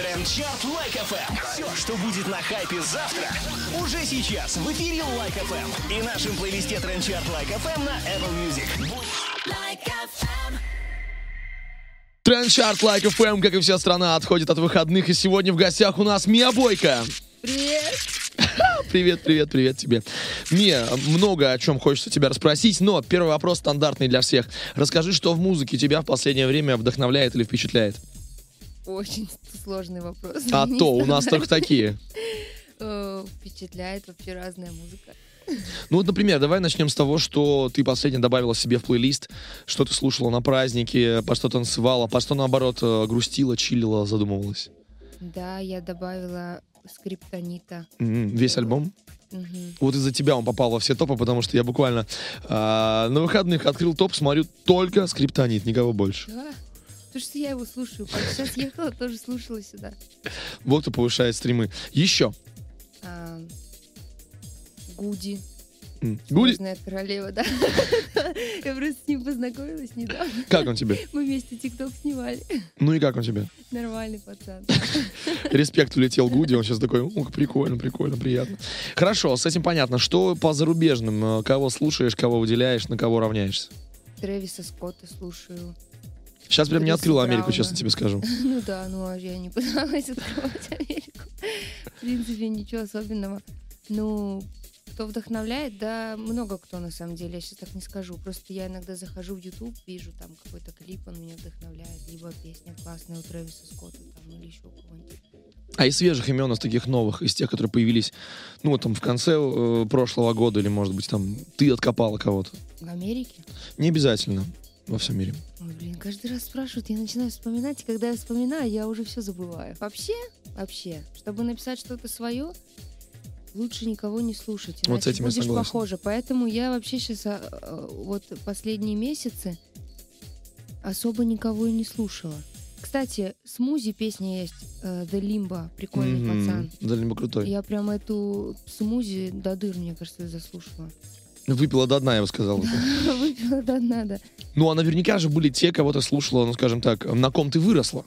Трендчарт Like FM. Все, что будет на хайпе завтра, уже сейчас в эфире Like FM. И нашем плейлисте Трендчарт Like FM на Apple Music. Трендчарт Like FM, как и вся страна, отходит от выходных. И сегодня в гостях у нас Мия Бойко. Привет! Привет, привет, привет тебе. Мия, много о чем хочется тебя расспросить, но первый вопрос стандартный для всех. Расскажи, что в музыке тебя в последнее время вдохновляет или впечатляет? Очень сложный вопрос. А то, у нас только такие. Э, Впечатляет вообще разная музыка. Ну вот, например, давай начнем с того, что ты последнее добавила себе в плейлист, что ты слушала на празднике, по что танцевала, по что, наоборот, э, грустила, чилила, задумывалась. Да, я добавила скриптонита. Весь альбом? Мгм. Вот из-за тебя он попал во все топы, потому что я буквально а, на выходных открыл топ, смотрю только скриптонит, никого больше. Да. Потому что я его слушаю. Сейчас ехала, тоже слушала сюда. Вот кто повышает стримы. Еще. А, Гуди. Гуди, Снежная королева, да. Я просто с ним познакомилась недавно. как он тебе? Мы вместе тикток снимали. Ну и как он тебе? Нормальный пацан. Респект улетел Гуди, он сейчас такой, ух, прикольно, прикольно, приятно. Хорошо, с этим понятно. Что по зарубежным? Э, Кого слушаешь, кого выделяешь, на кого равняешься? Трэвиса Скотта слушаю. Сейчас прям не Криса открыл Америку, честно тебе скажу. Ну да, ну а я не пыталась открывать Америку. В принципе, ничего особенного. Ну, кто вдохновляет, да, много кто на самом деле, я сейчас так не скажу. Просто я иногда захожу в YouTube, вижу там какой-то клип, он меня вдохновляет, либо песня классная у Трэвиса Скотта там, или еще кого-нибудь. А из свежих имен, из таких новых, из тех, которые появились, ну, там в конце э, прошлого года, или, может быть, там, ты откопала кого-то? В Америке? Не обязательно во всем мире. Ой, блин, каждый раз спрашивают, я начинаю вспоминать, и когда я вспоминаю, я уже все забываю. Вообще, вообще, чтобы написать что-то свое, лучше никого не слушать, Вот с иначе этим я будешь согласен. похоже. Поэтому я вообще сейчас вот последние месяцы особо никого и не слушала. Кстати, с Музи песня есть э, The Limbo, прикольный Мгм. пацан. Да, либо крутой. Я прям эту смузи до дыр, мне кажется, заслушала. Выпила до дна, я бы сказал. Выпила до дна, да. Ну, а наверняка же были те, кого ты слушала, ну, скажем так, на ком ты выросла.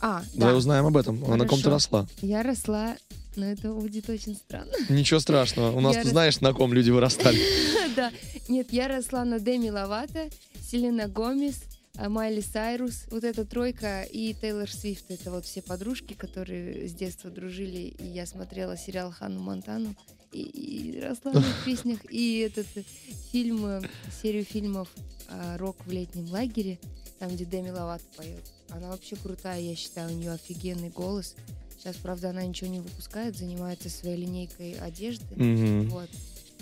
А, Давай да, узнаем об этом. А На ком ты Хорошо. росла. я росла, но это будет очень странно. Ничего страшного. У нас, Я ты рос- знаешь, на ком люди вырастали. Да. Нет, я росла на Деми Ловато, Селена Гомес, а, Майли Сайрус, вот эта тройка и Тейлор Свифт. Это вот все подружки, которые с детства дружили. И я смотрела сериал Ханну Монтану и, и их песнях. И этот э, фильм, э, серию фильмов а, «Рок в летнем лагере», там, где Деми Ловато поет. Она вообще крутая, я считаю, у нее офигенный голос. Сейчас, правда, она ничего не выпускает, занимается своей линейкой одежды. Мгм. Вот.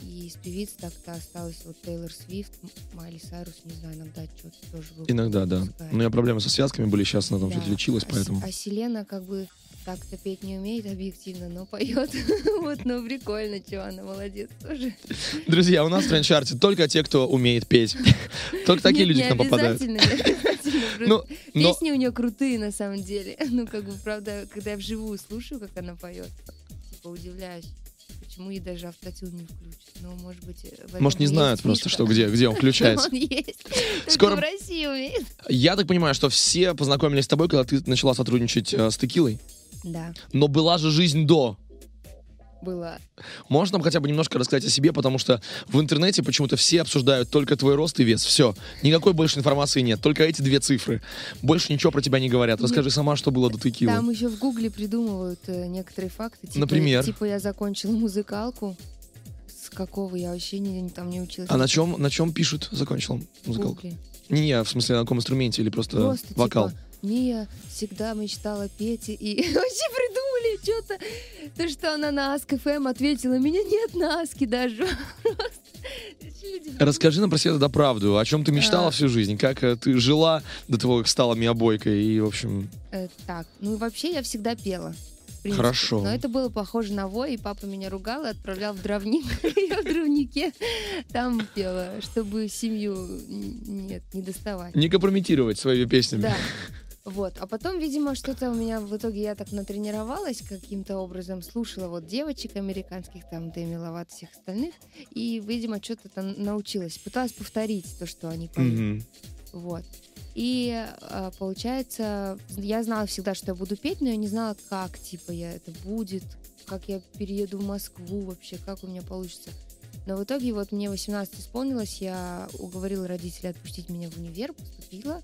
И из певиц так-то осталось вот Тейлор Свифт, Майли Сайрус, не знаю, иногда что-то тоже выпускает. Иногда, да. Ну, У меня проблемы со связками были, сейчас она там Да. что-то лечилась, А поэтому... А Селена как бы так-то петь не умеет объективно, но поет. Вот, ну прикольно, что она молодец тоже. Друзья, у нас в трендчарте только те, кто умеет петь. Только такие Нет, люди к нам попадают. просто Ну, но Песни у нее крутые на самом деле. Ну, как бы, правда, когда я вживую слушаю, как она поет, типа удивляюсь, почему ей даже автотюн не включат. Ну, может быть, этом может, не знают просто, фишка. что где, где он включается. Он есть. Только Скоро- в России умеет. Я так понимаю, что все познакомились с тобой, когда ты начала сотрудничать э, с Текилой. Да, Но была же жизнь до. была. Можешь нам хотя бы немножко рассказать о себе, потому что в интернете почему-то все обсуждают только твой рост и вес. Все. Никакой больше информации нет. Только эти две цифры. Больше ничего про тебя не говорят. Расскажи сама, что было до Текилы. Там еще в Гугле придумывают э, некоторые факты. Типа, Например? Типа я закончила музыкалку. С какого я вообще не, там не училась. А на чем, на чем пишут? Закончил музыкалку. Гугле. Не я, в смысле, на каком инструменте или просто, Просто вокал. типа Мия всегда мечтала петь и, вообще придумали что-то. То, что она на Аск ФМ ответила, меня нет на Аске даже. Расскажи нам про себя тогда правду. О чем ты мечтала А. всю жизнь? Как э, ты жила до того, как стала миобойкой? И, в общем, Э, так, ну и вообще я всегда пела. принципе. Хорошо. Но это было похоже на вой, и папа меня ругал и отправлял в дровник. Я в дровнике там пела, чтобы семью нет, не доставать. не компрометировать своими песнями. Да. Вот. А потом, видимо, что-то у меня в итоге я так натренировалась каким-то образом, слушала вот девочек американских, там, Дэми Ловато, всех остальных, и, видимо, что-то там научилась. Пыталась повторить то, что они поют. Мгм. Вот. И а, получается, я знала всегда, что я буду петь, но я не знала, как, типа, я это будет, как я перееду в Москву вообще, как у меня получится. Но в итоге вот мне 18 исполнилось, я уговорила родителей отпустить меня в универ, поступила.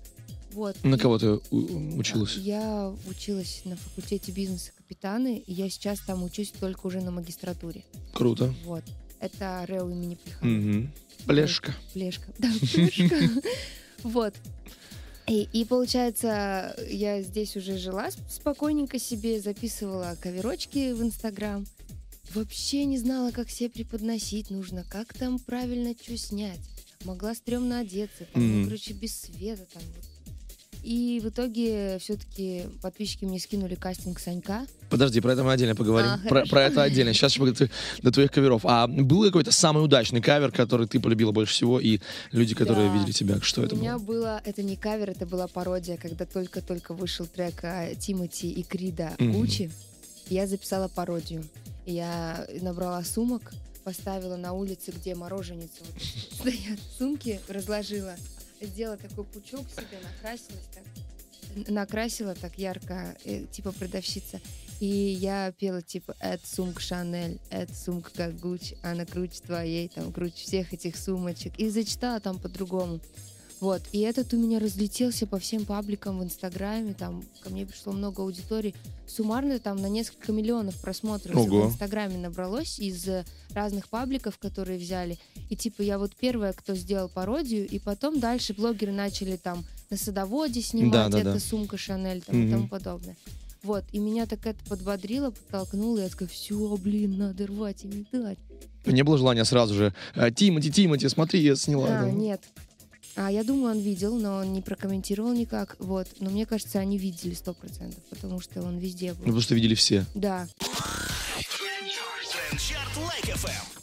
Вот. На И- кого ты училась? Я училась на факультете бизнеса капитаны, и я сейчас там учусь только уже на магистратуре. Круто. Вот. Это РЭУ имени Плеханова. Мгм. Плешка. Плешка. Да, плешка. Вот. И, и получается, я здесь уже жила спокойненько себе, записывала каверочки в Инстаграм. Вообще не знала, как себя преподносить нужно, как там правильно что снять. Могла стрёмно одеться, там, Мгм. короче, без света там. вот. И в итоге все-таки подписчики мне скинули кастинг Санька. Подожди, про это мы отдельно поговорим. А, про, про это отдельно. Сейчас еще до, твоих каверов. А был какой-то самый удачный кавер, который ты полюбила больше всего, и люди, которые Да. видели тебя, что У это меня было? было, это не кавер, это была пародия, когда только-только вышел трек а, Тимати и Крида. Гуччи. Я записала пародию. Я набрала сумок, поставила на улице, где мороженицы вот стоят сумки, разложила, сделала такой пучок себе, накрасилась так, накрасила так ярко, э, типа продавщица. И я пела типа «Это сумка Шанель, это сумка как Гуччи, она круче твоей, там круче всех этих сумочек». И зачитала там по-другому. Вот, и этот у меня разлетелся по всем пабликам в Инстаграме, там ко мне пришло много аудитории. Суммарно там на несколько миллионов просмотров Ого. в Инстаграме набралось из э, разных пабликов, которые взяли. И типа я вот первая, кто сделал пародию, и потом дальше блогеры начали там на садоводе снимать, Да, да, это да. сумка Шанель там, и Мгм. тому подобное. Вот, и меня так это подбодрило, подтолкнуло, и я такая, все, блин, надо рвать и не дать. Не было желания сразу же. «А, Тимати, Тимати, смотри, я сняла. А, да». нет. А я думаю, он видел, но он не прокомментировал никак. Вот. Но мне кажется, они видели сто процентов, потому что он везде Ну, был. потому что видели все. Да.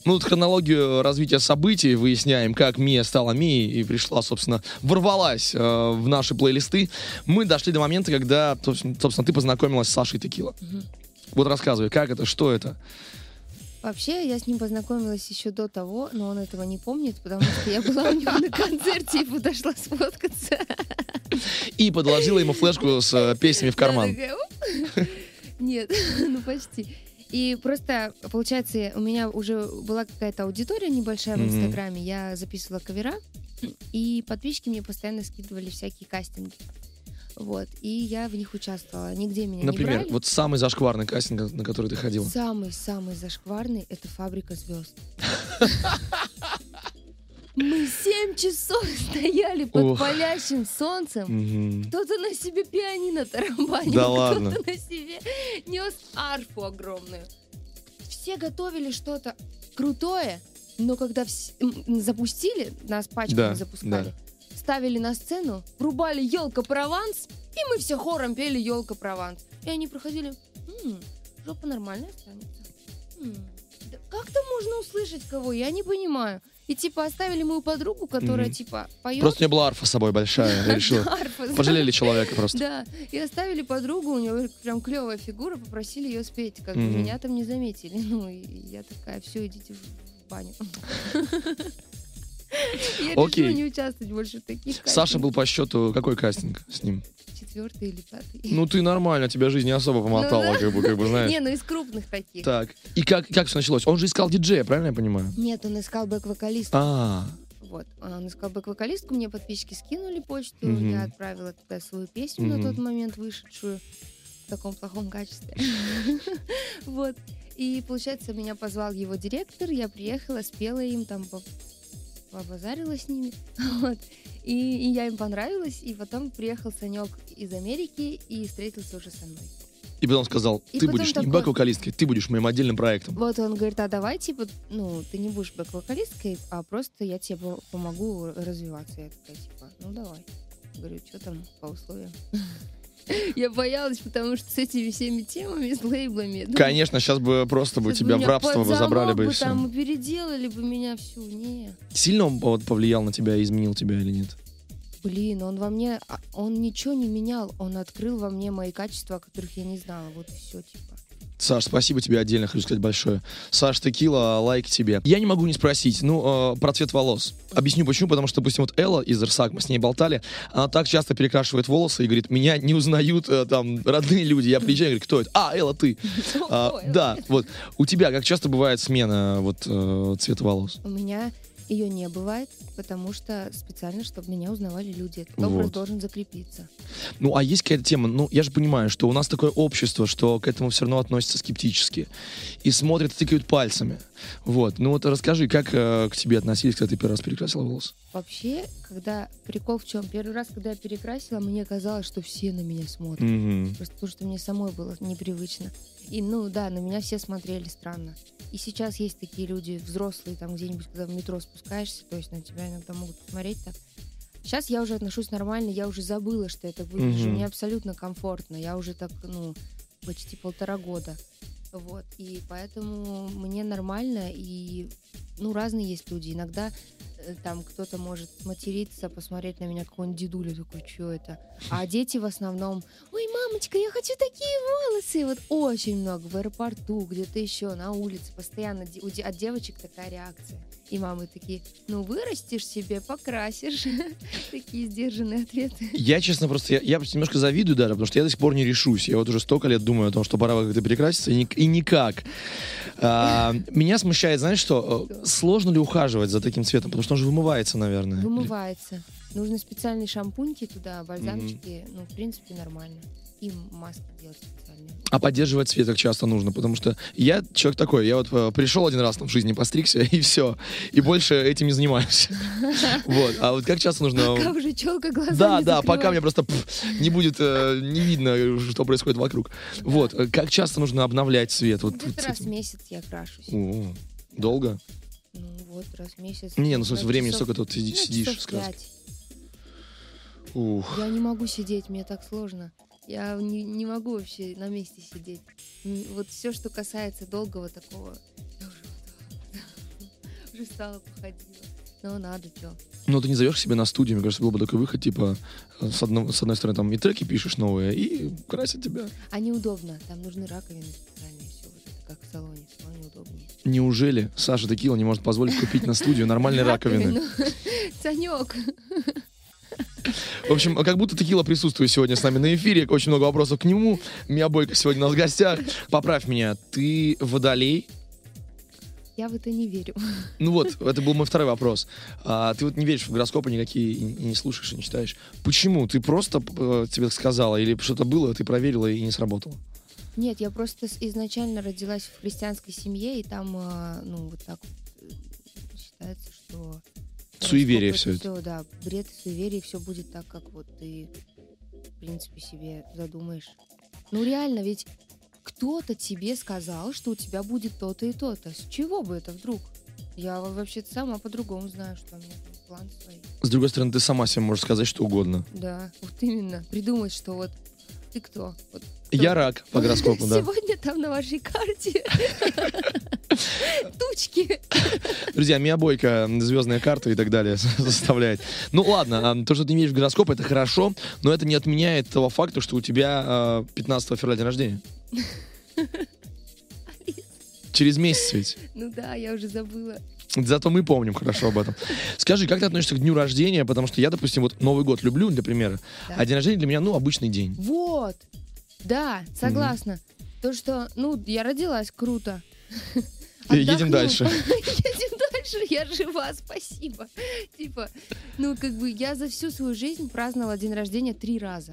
Ну, вот хронологию развития событий выясняем, как Мия стала Мией и пришла, собственно, ворвалась э, в наши плейлисты. Мы дошли до момента, когда, собственно, ты познакомилась с Сашей Текила. Мгм. Вот рассказывай, как это, что это? Вообще, я с ним познакомилась еще до того, но он этого не помнит, потому что я была у него на концерте и подошла сфоткаться. И подложила ему флешку с э, песнями в карман. Нет, ну почти. И просто, получается, у меня уже была какая-то аудитория небольшая в. Инстаграме. Я записывала кавера, и подписчики мне постоянно скидывали всякие кастинги. Вот, и я в них участвовала. Нигде меня не Например, брали. вот самый зашкварный кастинг, на который ты ходила. Самый-самый зашкварный — это «Фабрика звезд». Мы семь часов стояли под Ох. палящим солнцем. Мгм. Кто-то на себе пианино тарабанил, Да кто-то ладно? на себе нес арфу огромную. Все готовили что-то крутое, но когда вс- запустили, нас пачками Да, запускали, ставили на сцену, врубали елка прованс, и мы все хором пели елка прованс. И они проходили, «М, жопа нормальная останется. М, да как там можно услышать кого? Я не понимаю. И типа оставили мою подругу, которая Мгм. типа поет. Просто у меня была арфа с собой большая. Я решила. Пожалели человека просто. да, и оставили подругу, у нее прям клевая фигура, попросили ее спеть, как бы меня там не заметили. Ну, и я такая, все, идите в баню. Я Окей. не участвовать больше в таких Саша был по счету какой кастинг с ним? четвертый или пятый. Ну ты нормально, тебя жизнь не особо помотала, Ну как бы, как бы знаешь. Не, ну из крупных таких. Так. И как, как все началось? Он же искал диджея, правильно я понимаю? Нет, он искал бэк-вокалиста. А, Вот. Он искал бэк-вокалистку, мне подписчики скинули почту, Мгм. я отправила туда свою песню на Мгм. тот момент вышедшую в таком плохом качестве. Вот. И, получается, меня позвал его директор, я приехала, спела им, там побазарила с ними. Вот. И, и я им понравилась, и потом приехал Санек из Америки и встретился уже со мной. и потом сказал, ты потом будешь не такой- бэк-вокалисткой, ты будешь моим отдельным проектом. Вот он говорит, а давай, типа, ну, ты не будешь бэк-вокалисткой, а просто я тебе по- помогу развиваться. Я такая, типа, ну, давай. Говорю, что там по условиям? Я боялась, потому что с этими всеми темами, с лейблами... думаю, Конечно, сейчас бы просто бы тебя в рабство бы забрали бы и все. там переделали бы меня всю. Не. Сильно он вот повлиял на тебя, изменил тебя или нет? Блин, он во мне... а, Он ничего не менял. Он открыл во мне мои качества, о которых я не знала. Вот все, типа. Саш, спасибо тебе отдельно, хочу сказать большое. Саш, текила, лайк тебе. Я не могу не спросить, ну, э, про цвет волос. Объясню почему, потому что, допустим, вот Элла из Ирсак, мы с ней болтали, она так часто перекрашивает волосы и говорит, меня не узнают э, там родные люди. Я приезжаю и говорю, кто это? А, Элла, ты. А, да, вот. У тебя как часто бывает смена вот э, цвета волос? У меня ее не бывает, потому что специально, чтобы меня узнавали люди. Этот образ Вот. должен закрепиться. Ну, а есть какая-то тема, ну, я же понимаю, что у нас такое общество, что к этому все равно относятся скептически. И смотрят, тыкают пальцами. Вот. Ну вот расскажи, как э, к тебе относились, когда ты первый раз перекрасила волосы? Вообще, когда прикол в чем? Первый раз, когда я перекрасила, мне казалось, что все на меня смотрят. Мгм. Просто потому что мне самой было непривычно. И, ну да, на меня все смотрели странно. И сейчас есть такие люди, взрослые, там где-нибудь, когда в метро спускаешься, то есть на тебя иногда могут посмотреть так. Сейчас я уже отношусь нормально, я уже забыла, что это выгляжу. Мгм. Мне абсолютно комфортно. Я уже так, ну, почти полтора года. Вот. И поэтому мне нормально. И, ну, разные есть люди. Иногда э, там кто-то может материться, посмотреть на меня, какой-нибудь дедуля такой, что это? А дети в основном, ой, мамочка, я хочу такие волосы. Вот очень много в аэропорту, где-то еще, на улице, постоянно от девочек такая реакция. И мамы такие, ну вырастешь себе, покрасишь. Такие сдержанные ответы. Я, честно, просто, я, я немножко завидую даже, потому что я до сих пор не решусь. Я вот уже столько лет думаю о том, что пора как-то перекраситься, и, и никак. А, меня смущает, знаешь что, э, сложно ли ухаживать за таким цветом, потому что он же вымывается, наверное. Вымывается. Нужны специальные шампуньки туда, бальзамчики. Ну, в принципе, нормально. И маски делать специальные. А поддерживать цвет как часто нужно, потому что я человек такой, я вот э, пришел один раз там в жизни, постригся, и все. И больше этим не занимаюсь. Вот. А вот как часто нужно... Пока уже челка глаза Да, да, пока мне просто не будет, э, не видно, что происходит вокруг. Вот. э, Как часто нужно обновлять цвет? Вот, Где-то вот раз в месяц я крашусь. Долго? Ну вот, раз в месяц. Не, ну, в смысле, Раз времени сколько сиди- ну, сидишь с краской? Ух. Я не могу сидеть, мне так сложно. Я не, не могу вообще на месте сидеть. Вот все, что касается долгого такого, я уже, уже стала походила. Но надо что. Ну, ты не зовешь себе на студию, мне кажется, был бы такой выход, типа, э, с, одно- с одной стороны, там, и треки пишешь новые, и красят тебя. А неудобно, там нужны раковины специальные, все вот это как в салоне, салоне удобнее. Неужели Саша Текила не может позволить купить на студию нормальные раковины? Санек. В общем, как будто Текила присутствует сегодня с нами на эфире. Очень много вопросов к нему. Мия Бойко сегодня у нас в гостях. Поправь меня, ты водолей? Я в это не верю. Ну вот, это был мой второй вопрос. А, ты вот не веришь в гороскопы никакие, и, и не слушаешь, и не читаешь. Почему? Ты просто э, тебе сказала, или что-то было, ты проверила и не сработало? Нет, я просто изначально родилась в христианской семье, и там, а, ну, вот так вот, э, считается, что... Суеверие всё это. да, бред и суеверие, все будет так, как вот ты, в принципе, себе задумаешь. Ну, реально, ведь кто-то тебе сказал, что у тебя будет то-то и то-то. С чего бы это вдруг? Я во- вообще-то сама по-другому знаю, что у меня план свои. С другой стороны, ты сама себе можешь сказать что угодно. Да, вот именно. Придумать, что вот ты кто? Вот Я рак по гороскопу, да. Сегодня там на вашей карте тучки. Друзья, Мия Бойко, звездная карта и так далее составляет. Ну ладно, а, то, что ты веришь в гороскоп, это хорошо, но это не отменяет того факта, что у тебя а, 15 февраля день рождения. Через месяц ведь. Ну да, я уже забыла. Зато мы помним хорошо об этом. Скажи, как ты относишься к дню рождения? Потому что я, допустим, вот Новый год люблю, для примера, Да. а день рождения для меня, ну, обычный день. Вот. Да, согласна. То, что, ну, я родилась, круто. Едем дальше. Едем дальше, я жива, спасибо. Типа, ну, как бы я за всю свою жизнь праздновала день рождения три раза.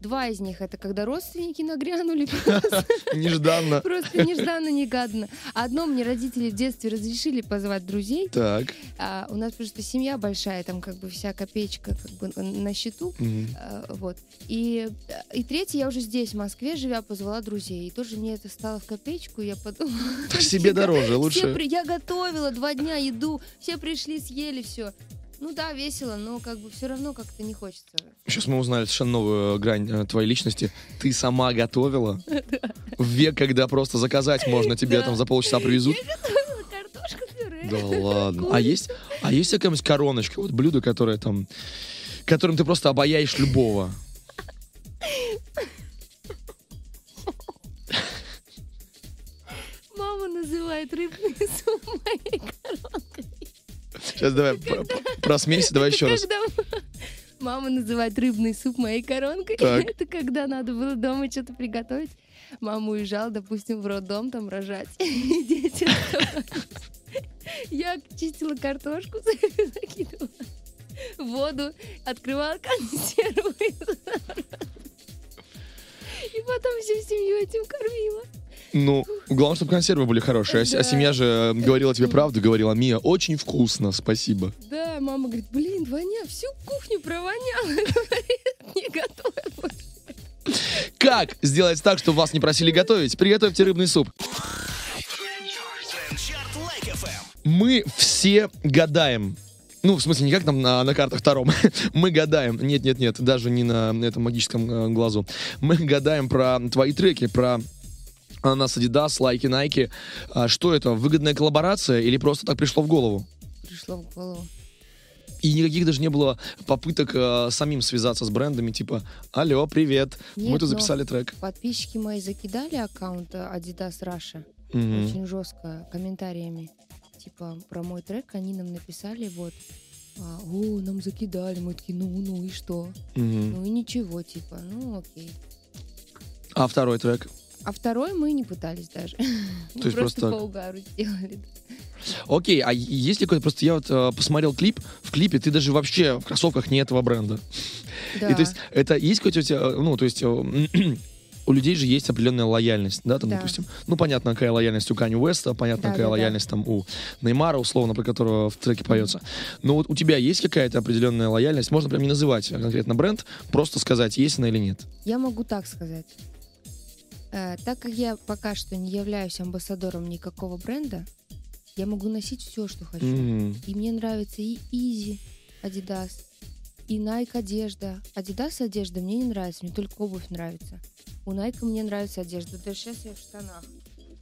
Два из них это когда родственники нагрянули, Нежданно. просто нежданно-негаданно. Одно мне родители в детстве разрешили позвать друзей, Так. А у нас просто семья большая, там как бы вся копеечка как бы на счету. А, Вот. И, и третий я уже здесь, в Москве, живя, позвала друзей. И тоже мне это стало в копеечку, я подумала... Себе дороже, лучше. Я готовила два дня еду, все пришли, съели все. Ну да, весело, но как бы все равно как-то не хочется. Сейчас мы узнали совершенно новую грань э, твоей личности. Ты сама готовила? В век, когда просто заказать можно, тебе там за полчаса привезут? Да ладно. А есть, а есть какая-нибудь короночка, вот блюдо, которое там, которым ты просто обаяешь любого? называет рыбный суп моей. Сейчас давай про- просмейся, давай еще раз. Мама называет рыбный суп моей коронкой, это когда надо было дома что-то приготовить. Мама уезжала, допустим, в роддом там рожать. И дети. Я чистила картошку, закидывала воду, открывала консервы. И потом всю семью этим кормила. Ну, главное, чтобы консервы были хорошие. А, а Да. семья же э, говорила тебе правду, говорила, Мия, очень вкусно, спасибо. Да, мама говорит, блин, воня, всю кухню провоняла. Говорит, не готовь больше. Как сделать так, чтобы вас не просили готовить? Приготовьте рыбный суп. Мы все гадаем. Ну, в смысле, не как там на, на картах Таром. Мы гадаем. Нет, нет, нет, даже не на этом магическом э, глазу. Мы гадаем про твои треки, про нас Adidas, лайки, Nike. А что это, выгодная коллаборация или просто так пришло в голову? Пришло в голову. И никаких даже не было попыток э, самим связаться с брендами, типа, алло, привет, мы Нет, тут но- записали трек. Подписчики мои закидали аккаунт э, Adidas Russia Мгм. очень жестко комментариями. Типа про мой трек они нам написали вот а, о, нам закидали, мы такие, ну, ну и что? Мгм. Ну и ничего, типа, ну окей. А второй трек? А второй мы не пытались даже. Мы есть просто так? по угару сделали. Окей, а есть ли какой-то... Просто я вот э, посмотрел клип, в клипе ты даже вообще в кроссовках не этого бренда. Да. И то есть это есть какой-то у тебя... э, Ну, то есть... э, У людей же есть определенная лояльность, да, там, Да. допустим. Ну, понятно, какая лояльность у Кани Уэста, понятно, Да, какая да, да. лояльность там у Неймара, условно, про которого в треке поется. Но вот у тебя есть какая-то определенная лояльность? Можно прям не называть конкретно бренд, просто сказать, есть она или нет. Я могу так сказать. Э, так как я пока что не являюсь амбассадором никакого бренда, я могу носить все, что хочу. Мгм. И мне нравится и Easy, Adidas, и Nike одежда. Adidas одежда мне не нравится, мне только обувь нравится. У Nike мне нравится одежда. Даже сейчас я в штанах.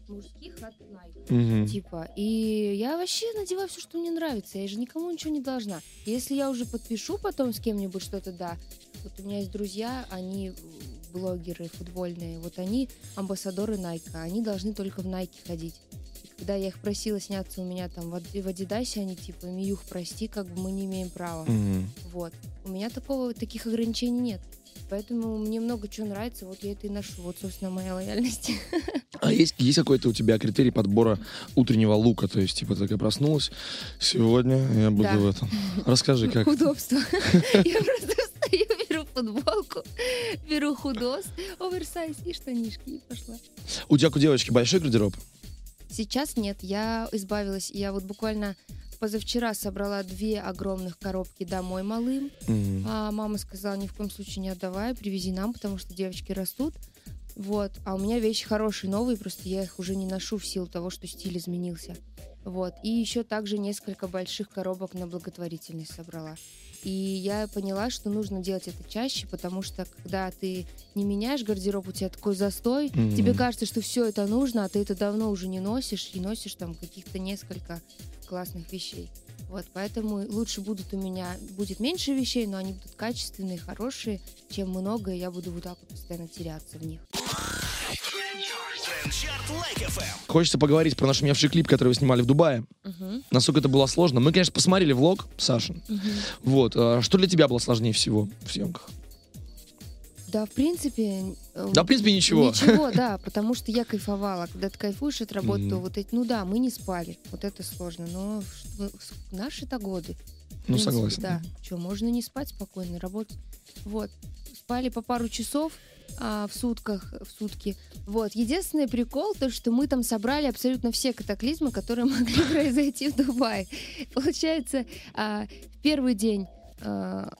Мужских от Nike. Мгм. Типа, и я вообще надеваю все, что мне нравится. Я же никому ничего не должна. Если я уже подпишу потом с кем-нибудь что-то, да. Вот у меня есть друзья, они блогеры футбольные. Вот они амбассадоры Nike. Они должны только в Nike ходить. И когда я их просила сняться у меня там в, Ад- в Адидасе, они типа, Миюх, прости, как бы мы не имеем права. Мгм. Вот. У меня такого, таких ограничений нет. Поэтому мне много чего нравится, вот я это и ношу. Вот, собственно, моя лояльность. А есть, есть какой-то у тебя критерий подбора утреннего лука? То есть, типа, такая проснулась, сегодня я буду Да. в этом. Расскажи, как. Удобство. Я просто футболку, беру худос, оверсайз и штанишки, и пошла. У тебя, у девочки, большой гардероб? Сейчас нет, я избавилась. Я вот буквально позавчера собрала две огромных коробки домой малым. Мгм. А мама сказала, ни в коем случае не отдавай, привези нам, потому что девочки растут. Вот. А у меня вещи хорошие, новые, просто я их уже не ношу в силу того, что стиль изменился. Вот. И еще также несколько больших коробок на благотворительность собрала. И я поняла, что нужно делать это чаще, потому что когда ты не меняешь гардероб, у тебя такой застой, Мгм. тебе кажется, что все это нужно, а ты это давно уже не носишь, и носишь там каких-то несколько классных вещей. Вот, поэтому лучше будут у меня, будет меньше вещей, но они будут качественные, хорошие, чем много, и я буду вот так вот постоянно теряться в них. Хочется поговорить про наш шумевший клип, который вы снимали в Дубае. Мгм, Насколько это было сложно. Мы, конечно, посмотрели влог, Саша. мгм. Вот. а Что для тебя было сложнее всего в съемках? Да, в принципе... э, Да, в принципе, ничего. Ничего, да, потому что я кайфовала. Когда ты кайфуешь от работы, то Мгм. вот эти, ну да, мы не спали, вот это сложно, но наши-то годы. Ну, принципе, согласен. Да, что, можно не спать спокойно, работать. Вот, спали по пару часов а, в сутках, в сутки. Вот, единственный прикол, то, что мы там собрали абсолютно все катаклизмы, которые могли произойти в Дубае. Получается, а, в первый день а,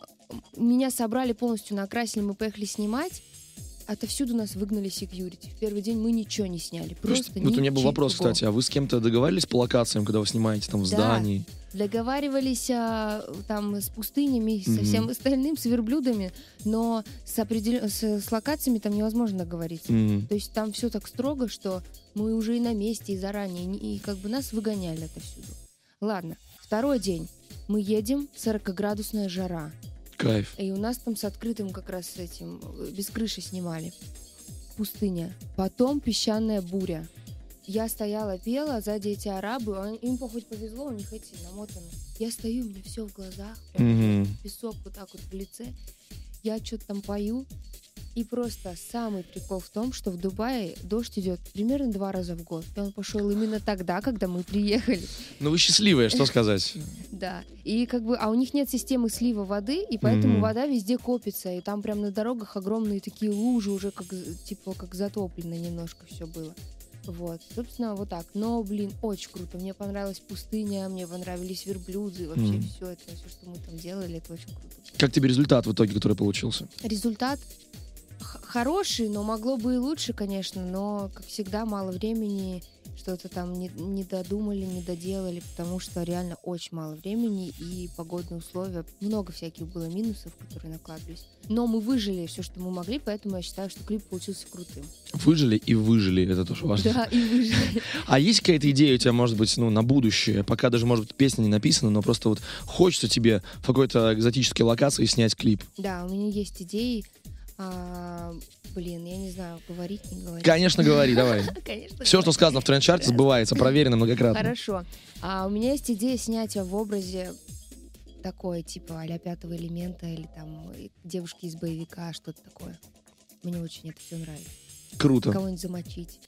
меня собрали полностью, накрасили, мы поехали снимать. Отовсюду нас выгнали секьюрити. В первый день мы ничего не сняли. Просто Вот у меня был вопрос, кстати, а вы с кем-то договаривались по локациям, когда вы снимаете там в Да. здании? Договаривались а, там с пустынями, со Мгм. всем остальным, с верблюдами, но с, определен... с, с локациями там невозможно договориться. М. То есть там все так строго, что мы уже и на месте, и заранее, и, и как бы нас выгоняли отовсюду. Ладно, второй день. Мы едем, 40-градусная жара. Кайф. И у нас там с открытым как раз с этим, э, без крыши снимали. Пустыня. Потом песчаная буря. я стояла, пела, сзади эти арабы, им хоть повезло, у них эти намотаны. Я стою, у меня все в глазах, прям Мгм. песок вот так вот в лице. Я что-то там пою. И просто самый прикол в том, что в Дубае дождь идет примерно два раза в год. И он пошел именно тогда, когда мы приехали. Ну вы счастливые, что сказать. Да. И как бы, а у них нет системы слива воды, и поэтому вода везде копится, и там прям на дорогах огромные такие лужи уже как типа как затоплено немножко все было. Вот, собственно, вот так. Но, блин, очень круто. Мне понравилась пустыня, мне понравились верблюды, вообще Мгм. все это, все, что мы там делали, это очень круто. Как тебе результат в итоге, который получился? Результат хороший, но могло бы и лучше, конечно, но, как всегда, мало времени, что-то там не, не додумали, не доделали, потому что реально очень мало времени и погодные условия, много всяких было минусов, которые накладывались. Но мы выжили все, что мы могли, поэтому я считаю, что клип получился крутым. Выжили и выжили, это тоже важно. Да, и выжили. А есть какая-то идея у тебя, может быть, ну, на будущее? Пока даже, может быть, песня не написана, но просто вот хочется тебе в какой-то экзотической локации снять клип. Да, у меня есть идеи. А, блин, я не знаю, говорить, не говорить. Конечно, говори, давай. Конечно. Все, что сказано в тренд-чарте, сбывается, проверено многократно. Хорошо. А у меня есть идея снять в образе такой, типа а пятого элемента или там э, девушки из боевика, что-то такое. Мне очень это все нравится. Круто. Кого-нибудь замочить.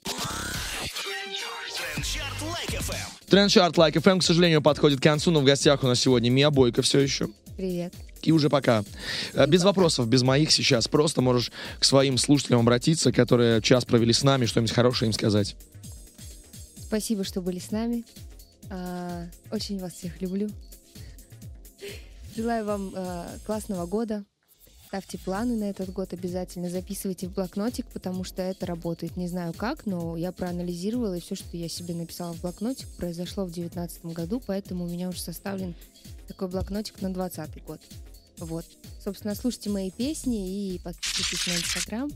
Трендчарт Лайк Like FM, к сожалению, подходит к концу, но в гостях у нас сегодня Мия Бойко все еще. Привет. И уже пока. Э, Без вопросов, без моих сейчас. Просто можешь к своим слушателям обратиться, которые час провели с нами, что-нибудь хорошее им сказать. Спасибо, что были с нами. А, очень вас всех люблю. Желаю вам а, классного года. Ставьте планы на этот год обязательно. Записывайте в блокнотик, потому что это работает. Не знаю как, но я проанализировала, и все, что я себе написала в блокнотик, произошло в 2019 году, поэтому у меня уже составлен такой блокнотик на 2020 год. Вот. Собственно, слушайте мои песни и подписывайтесь на Инстаграм.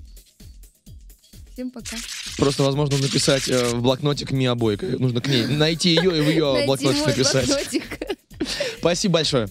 Всем пока. Просто, возможно, написать э, в блокнотик Мия Бойко. Нужно к ней найти ее и в ее блокнотик написать. Спасибо большое.